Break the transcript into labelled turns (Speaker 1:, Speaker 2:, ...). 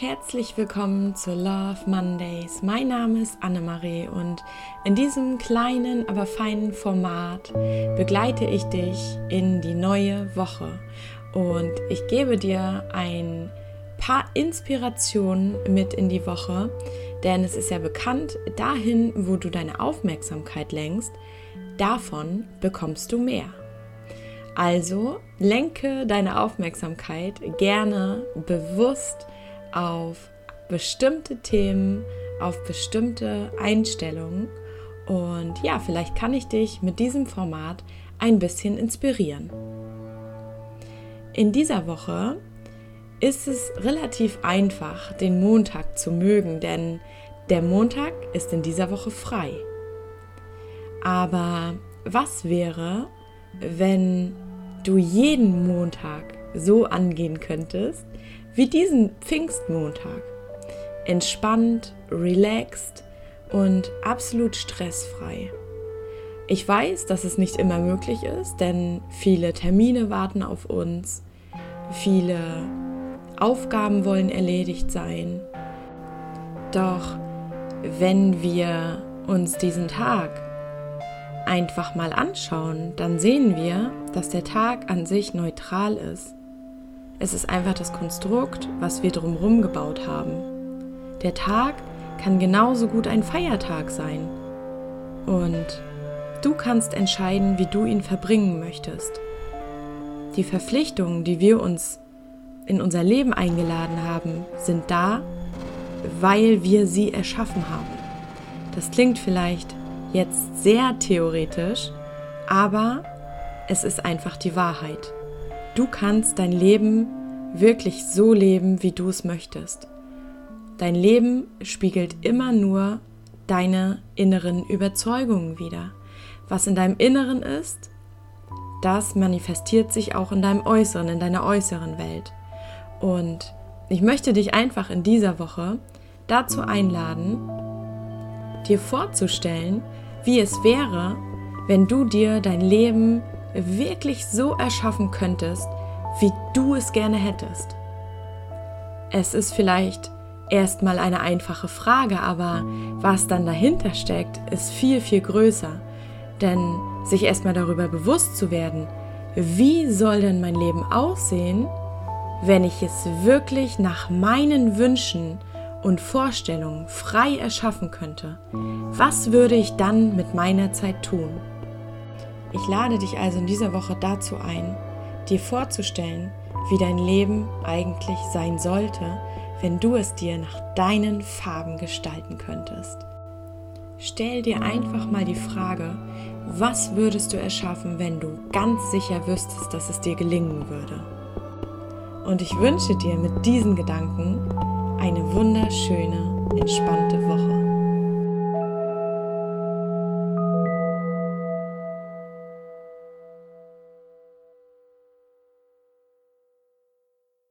Speaker 1: Herzlich willkommen zu Love Mondays. Mein Name ist Annemarie und in diesem kleinen, aber feinen Format begleite ich dich in die neue Woche und ich gebe dir ein paar Inspirationen mit in die Woche, denn es ist ja bekannt, dahin, wo du deine Aufmerksamkeit lenkst, davon bekommst du mehr. Also lenke deine Aufmerksamkeit gerne bewusst auf bestimmte Themen, auf bestimmte Einstellungen. Und ja, vielleicht kann ich dich mit diesem Format ein bisschen inspirieren. In dieser Woche ist es relativ einfach, den Montag zu mögen, denn der Montag ist in dieser Woche frei. Aber was wäre, wenn du jeden Montag so angehen könntest, wie diesen Pfingstmontag. Entspannt, relaxed und absolut stressfrei. Ich weiß, dass es nicht immer möglich ist, denn viele Termine warten auf uns, viele Aufgaben wollen erledigt sein. Doch wenn wir uns diesen Tag einfach mal anschauen, dann sehen wir, dass der Tag an sich neutral ist. Es ist einfach das Konstrukt, was wir drumherum gebaut haben. Der Tag kann genauso gut ein Feiertag sein. Und du kannst entscheiden, wie du ihn verbringen möchtest. Die Verpflichtungen, die wir uns in unser Leben eingeladen haben, sind da, weil wir sie erschaffen haben. Das klingt vielleicht jetzt sehr theoretisch, aber es ist einfach die Wahrheit. Du kannst dein Leben wirklich so leben, wie du es möchtest. Dein Leben spiegelt immer nur deine inneren Überzeugungen wider. Was in deinem Inneren ist, das manifestiert sich auch in deinem Äußeren, in deiner äußeren Welt. Und ich möchte dich einfach in dieser Woche dazu einladen, dir vorzustellen, wie es wäre, wenn du dir dein Leben wirklich so erschaffen könntest, wie du es gerne hättest. Es ist vielleicht erstmal eine einfache Frage, aber was dann dahinter steckt, ist viel, viel größer. Denn sich erstmal darüber bewusst zu werden, wie soll denn mein Leben aussehen, wenn ich es wirklich nach meinen Wünschen und Vorstellungen frei erschaffen könnte, was würde ich dann mit meiner Zeit tun? Ich lade dich also in dieser Woche dazu ein, dir vorzustellen, wie dein Leben eigentlich sein sollte, wenn du es dir nach deinen Farben gestalten könntest. Stell dir einfach mal die Frage, was würdest du erschaffen, wenn du ganz sicher wüsstest, dass es dir gelingen würde? Und ich wünsche dir mit diesen Gedanken eine wunderschöne, entspannte Woche.